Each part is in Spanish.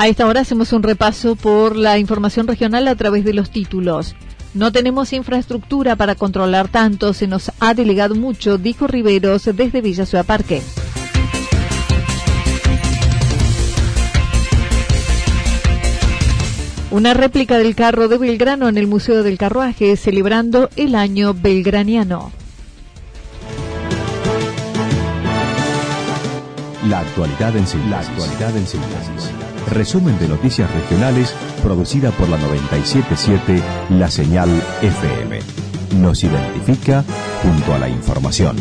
A esta hora hacemos un repaso por la información regional a través de los títulos. No tenemos infraestructura para controlar tanto, se nos ha delegado mucho, dijo Riveros desde Villa Ciudad Parque. Una réplica del carro de Belgrano en el Museo del Carruaje, celebrando el año belgraniano. La actualidad en síntesis. La actualidad en síntesis. Resumen de noticias regionales producida por la 977 La Señal FM. Nos identifica junto a la información.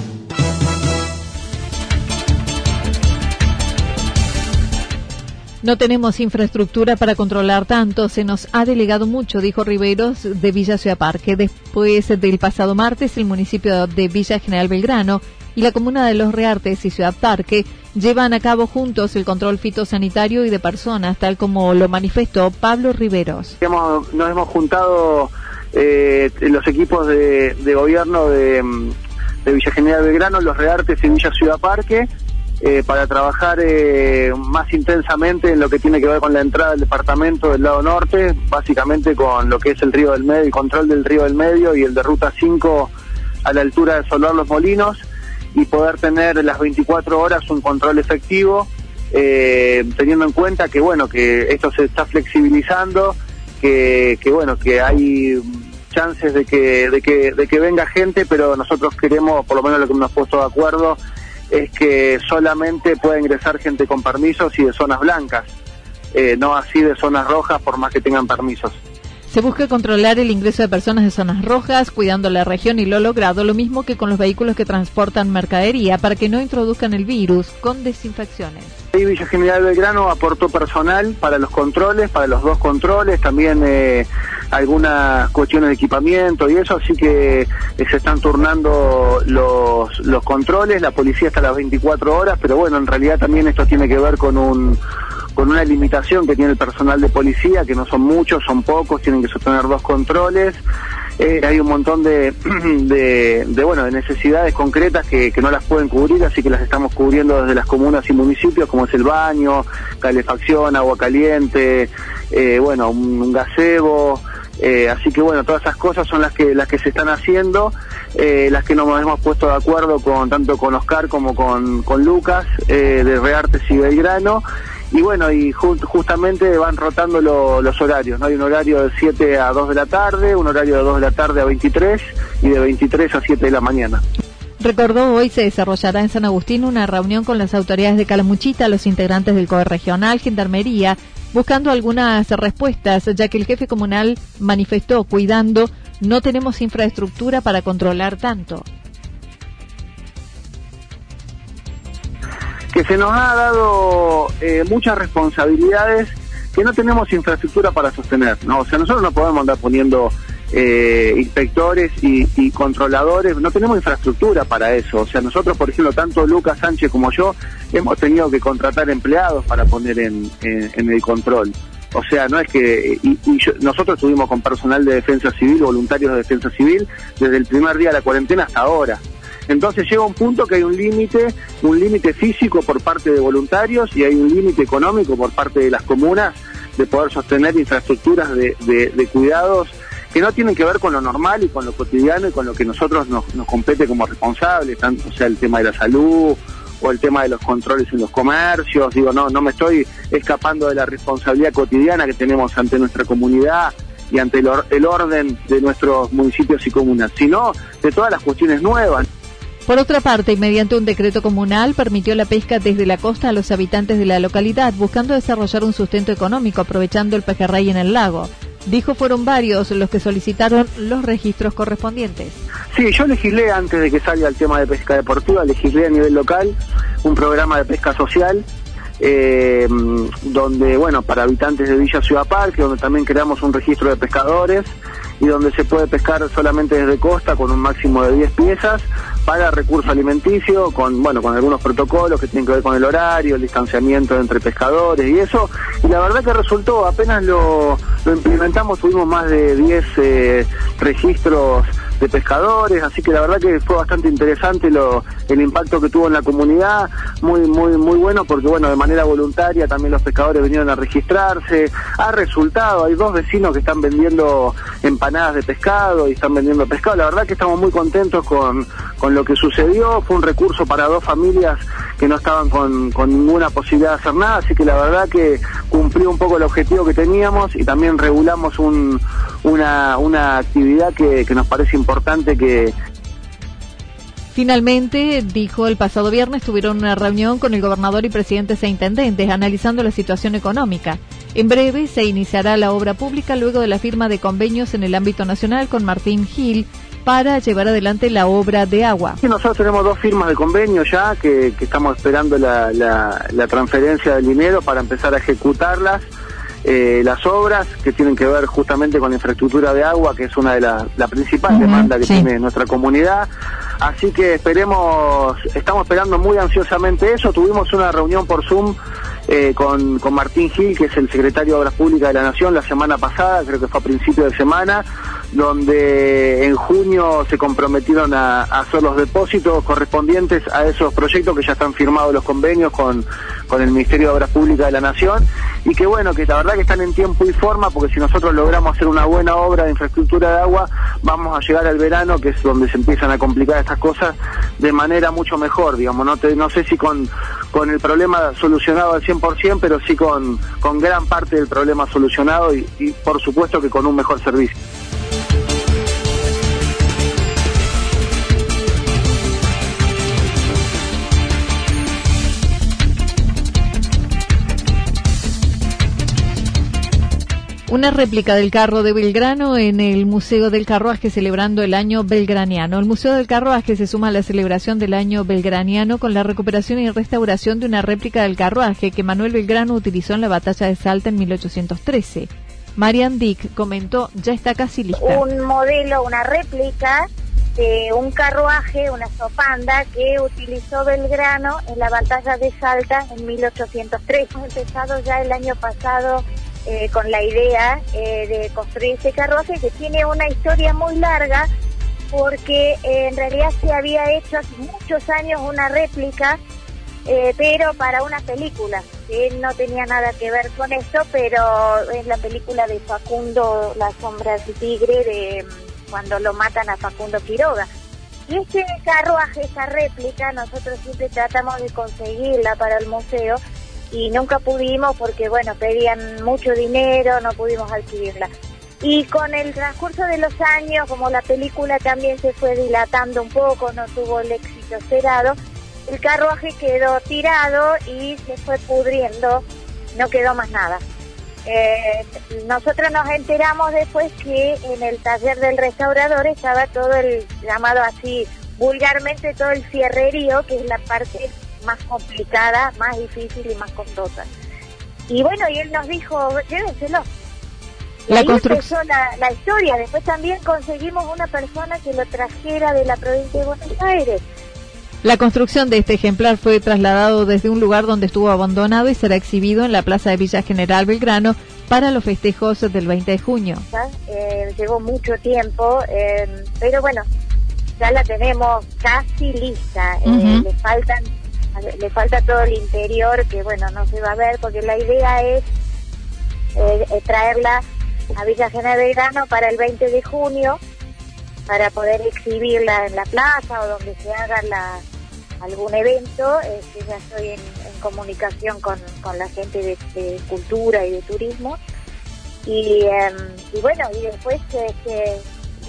No tenemos infraestructura para controlar tanto, se nos ha delegado mucho, dijo Riveros de Villa Ciudad Parque. Después del pasado martes, el municipio de Villa General Belgrano y la comuna de Los Reartes y Ciudad Parque llevan a cabo juntos el control fitosanitario y de personas, tal como lo manifestó Pablo Riveros. nos hemos juntado eh, los equipos de, gobierno de, de, Villa General Belgrano, Los Reartes y Villa Ciudad Parque, eh, para trabajar eh, más intensamente en lo que tiene que ver con la entrada del departamento del lado norte, básicamente con lo que es el río del medio, el control del río del medio y el de ruta 5 a la altura de Solar Los Molinos y poder tener las 24 horas un control efectivo, eh, teniendo en cuenta que bueno que esto se está flexibilizando, que, que bueno que hay chances de que, de que de que venga gente, pero nosotros queremos, por lo menos lo que hemos puesto de acuerdo, es que solamente pueda ingresar gente con permisos y de zonas blancas, eh, no así de zonas rojas por más que tengan permisos. Se busca controlar el ingreso de personas de zonas rojas, cuidando la región y lo logrado, lo mismo que con los vehículos que transportan mercadería, para que no introduzcan el virus con desinfecciones. Ahí Villa General Belgrano aportó personal para los controles, para los dos controles, también eh, algunas cuestiones de equipamiento y eso, así que eh, se están turnando los, los controles, la policía está a las 24 horas, pero bueno, en realidad también esto tiene que ver con un con una limitación que tiene el personal de policía, que no son muchos, son pocos, tienen que sostener dos controles. Eh, hay un montón de, bueno, de necesidades concretas que, no las pueden cubrir, así que las estamos cubriendo desde las comunas y municipios, como es el baño, calefacción, agua caliente, eh, bueno, un, gazebo. Eh, así que bueno, todas esas cosas son las que las que se están haciendo, las que nos hemos puesto de acuerdo con tanto con Oscar como con, con Lucas de Reartes y Belgrano y bueno, y justamente van rotando los horarios, ¿no? Hay un horario de 7 a 2 de la tarde, un horario de 2 de la tarde a 23 y de 23 a 7 de la mañana. Recordó hoy se desarrollará en San Agustín una reunión con las autoridades de Calamuchita, los integrantes del COE regional, Gendarmería, buscando algunas respuestas, ya que el jefe comunal manifestó cuidando no tenemos infraestructura para controlar tanto. Que se nos ha dado eh, muchas responsabilidades que no tenemos infraestructura para sostener, ¿no? O sea, nosotros no podemos andar poniendo eh, inspectores y, controladores, no tenemos infraestructura para eso. O sea, nosotros, por ejemplo, tanto Lucas Sánchez como yo, hemos tenido que contratar empleados para poner en, el control. O sea, no es que... Y, nosotros estuvimos con personal de defensa civil, voluntarios de defensa civil, desde el primer día de la cuarentena hasta ahora. Entonces llega un punto que hay un límite, un límite físico por parte de voluntarios y hay un límite económico por parte de las comunas de poder sostener infraestructuras de, cuidados que no tienen que ver con lo normal y con lo cotidiano y con lo que nosotros nos, compete como responsables, tanto sea el tema de la salud o el tema de los controles en los comercios, digo, no, no me estoy escapando de la responsabilidad cotidiana que tenemos ante nuestra comunidad y ante el orden de nuestros municipios y comunas, sino de todas las cuestiones nuevas. Por otra parte, mediante un decreto comunal, permitió la pesca desde la costa a los habitantes de la localidad, buscando desarrollar un sustento económico aprovechando el pejerrey en el lago. Dijo fueron varios los que solicitaron los registros correspondientes. Sí, yo legislé antes de que salga el tema de pesca deportiva, legislé a nivel local un programa de pesca social eh, donde, bueno, para habitantes de Villa Ciudad Parque, donde también creamos un registro de pescadores y donde se puede pescar solamente desde costa con un máximo de 10 piezas para recurso alimenticio, con, bueno, con algunos protocolos que tienen que ver con el horario, el distanciamiento entre pescadores y eso. Y la verdad que resultó, apenas lo, implementamos, tuvimos más de 10 eh, registros de pescadores, así que la verdad que fue bastante interesante lo, el impacto que tuvo en la comunidad, muy muy muy bueno porque bueno, de manera voluntaria también los pescadores vinieron a registrarse, ha resultado, hay dos vecinos que están vendiendo empanadas de pescado y están vendiendo pescado, la verdad que estamos muy contentos con, con lo que sucedió, fue un recurso para dos familias que no estaban con, con ninguna posibilidad de hacer nada, así que la verdad que cumplió un poco el objetivo que teníamos y también regulamos un, una, una actividad que, que nos parece importante que... Finalmente, dijo el pasado viernes, tuvieron una reunión con el gobernador y presidentes e intendentes analizando la situación económica. En breve se iniciará la obra pública luego de la firma de convenios en el ámbito nacional con Martín Gil para llevar adelante la obra de agua. nosotros tenemos dos firmas de convenio ya que, estamos esperando la, la transferencia del dinero para empezar a ejecutarlas. Eh, las obras que tienen que ver justamente con la infraestructura de agua, que es una de las la principales demandas que tiene nuestra comunidad. Así que esperemos, estamos esperando muy ansiosamente eso. Tuvimos una reunión por Zoom eh, con, con Martín Gil, que es el secretario de Obras Públicas de la Nación, la semana pasada, creo que fue a principio de semana, donde en junio se comprometieron a, hacer los depósitos correspondientes a esos proyectos que ya están firmados los convenios con, con el Ministerio de Obras Públicas de la Nación y que bueno, que la verdad que están en tiempo y forma porque si nosotros logramos hacer una buena obra de infraestructura de agua, vamos a llegar al verano, que es donde se empiezan a complicar estas cosas de manera mucho mejor, digamos, no, te, no sé si con, con el problema solucionado al 100%, pero sí con, con gran parte del problema solucionado y por supuesto que con un mejor servicio. Una réplica del carro de Belgrano en el Museo del Carruaje celebrando el año belgraniano. El Museo del Carruaje se suma a la celebración del año belgraniano con la recuperación y restauración de una réplica del carruaje que Manuel Belgrano utilizó en la batalla de Salta en 1813. Marian Dick comentó, ya está casi lista. Un modelo, una réplica de un carruaje, una sopanda que utilizó Belgrano en la batalla de Salta en 1803. Hemos empezado ya el año pasado eh, con la idea eh, de construir ese carruaje que tiene una historia muy larga porque eh, en realidad se había hecho hace muchos años una réplica, pero para una película. Él no tenía nada que ver con esto, pero es la película de Facundo, La sombra del tigre, de cuando lo matan a Facundo Quiroga. Y este carruaje, esa réplica, nosotros siempre tratamos de conseguirla para el museo, y nunca pudimos porque, bueno, pedían mucho dinero, no pudimos adquirirla. Y con el transcurso de los años, como la película también se fue dilatando un poco, no tuvo el éxito esperado, el carruaje quedó tirado y se fue pudriendo, no quedó más nada. Eh, nosotros nos enteramos después que en el taller del restaurador estaba todo el, llamado así vulgarmente, todo el cierrerío, que es la parte más complicada, más difícil y más costosa. Y bueno, y él nos dijo, llévenselo. la, construcción la, historia. Después también conseguimos una persona que lo trajera de la provincia de Buenos Aires. La construcción de este ejemplar fue trasladado desde un lugar donde estuvo abandonado y será exhibido en la Plaza de Villa General Belgrano para los festejos del 20 de junio. Eh, llevó mucho tiempo, eh, pero bueno, ya la tenemos casi lista. Eh, le faltan le falta todo el interior que bueno no se va a ver porque la idea es traerla a Villa General Belgrano para el 20 de junio para poder exhibirla en la plaza o donde se haga la, algún evento. Ya estoy en, comunicación con, la gente de, cultura y de turismo. Y, em, y bueno, y después este,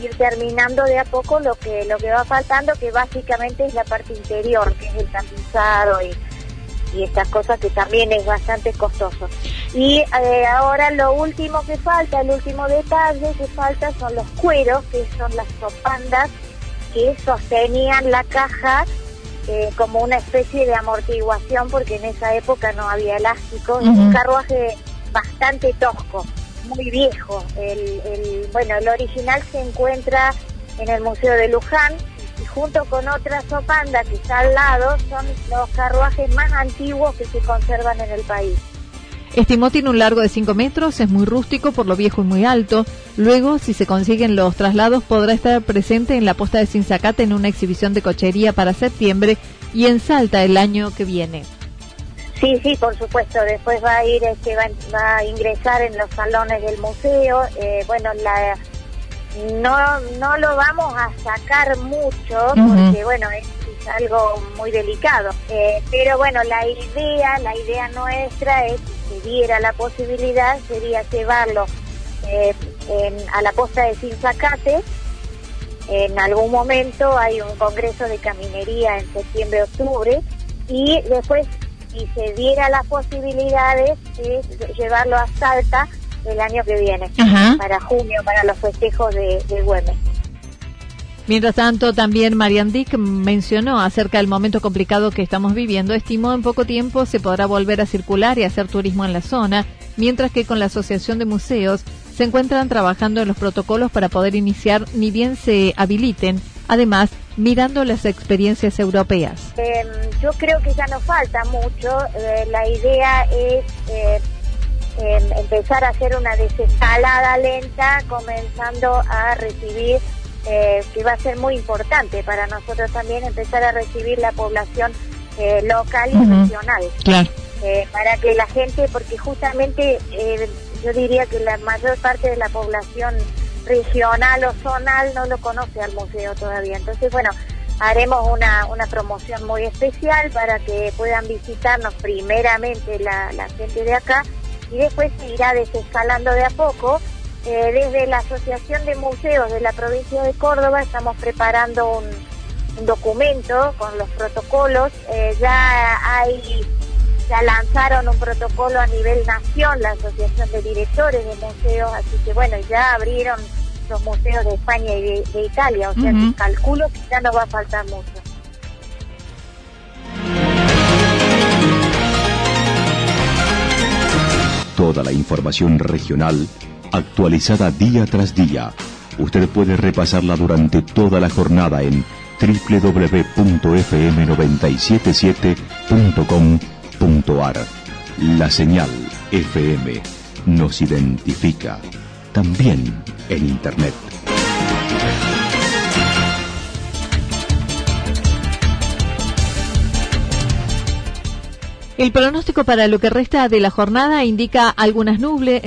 ir terminando de a poco lo que lo que va faltando, que básicamente es la parte interior, que es el tapizado y y estas cosas que también es bastante costoso. Y eh, ahora lo último que falta, el último detalle que falta son los cueros, que son las sopandas que sostenían la caja eh, como una especie de amortiguación porque en esa época no había elástico. Es un carruaje bastante tosco, muy viejo. El, el, bueno, el original se encuentra en el Museo de Luján y junto con otra sopanda que está al lado son los carruajes más antiguos que se conservan en el país. Estimó tiene un largo de 5 metros, es muy rústico por lo viejo y muy alto. Luego, si se consiguen los traslados, podrá estar presente en la posta de Sinzacate en una exhibición de cochería para septiembre y en Salta el año que viene. Sí, sí, por supuesto. Después va a ir, este, va, a ingresar en los salones del museo. Eh, bueno, la no no lo vamos a sacar mucho porque bueno es, algo muy delicado eh, pero bueno la idea la idea nuestra es si diera la posibilidad sería llevarlo eh, a la posta de Sinzacate en algún momento hay un congreso de caminería en septiembre octubre y después si se diera las posibilidades es llevarlo a Salta el año que viene, para junio, para los festejos de, de Güemes. Mientras tanto, también Marian Dick mencionó acerca del momento complicado que estamos viviendo. Estimó en poco tiempo se podrá volver a circular y hacer turismo en la zona, mientras que con la Asociación de Museos se encuentran trabajando en los protocolos para poder iniciar ni bien se habiliten, además mirando las experiencias europeas. Em, yo creo que ya no falta mucho. Eh, la idea es... Eh, empezar a hacer una desescalada lenta, comenzando a recibir, eh, que va a ser muy importante para nosotros también, empezar a recibir la población eh, local y regional. Eh, para que la gente, porque justamente yo diría que la mayor parte de la población regional o zonal no lo conoce al museo todavía. Entonces, bueno, haremos una, una promoción muy especial para que puedan visitarnos primeramente la, la gente de acá y después se irá desescalando de a poco. Eh, desde la Asociación de Museos de la provincia de Córdoba estamos preparando un, documento con los protocolos. Eh, ya hay, ya lanzaron un protocolo a nivel nación, la Asociación de Directores de Museos, así que bueno, ya abrieron los museos de España y de, Italia, o sea calculo que ya no va a faltar mucho. Toda la información regional actualizada día tras día. Usted puede repasarla durante toda la jornada en www.fm977.com.ar. La señal FM nos identifica también en Internet. El pronóstico para lo que resta de la jornada indica algunas,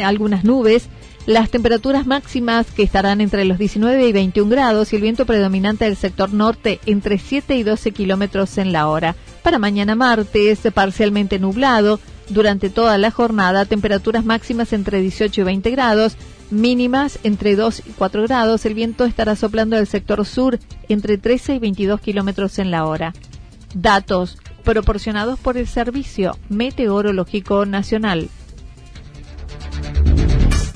algunas nubes, las temperaturas máximas que estarán entre los 19 y 21 grados y el viento predominante del sector norte entre 7 y 12 kilómetros en la hora. Para mañana martes, parcialmente nublado. Durante toda la jornada, temperaturas máximas entre 18 y 20 grados, mínimas entre 2 y 4 grados. El viento estará soplando del sector sur entre 13 y 22 kilómetros en la hora. Datos proporcionados por el Servicio Meteorológico Nacional.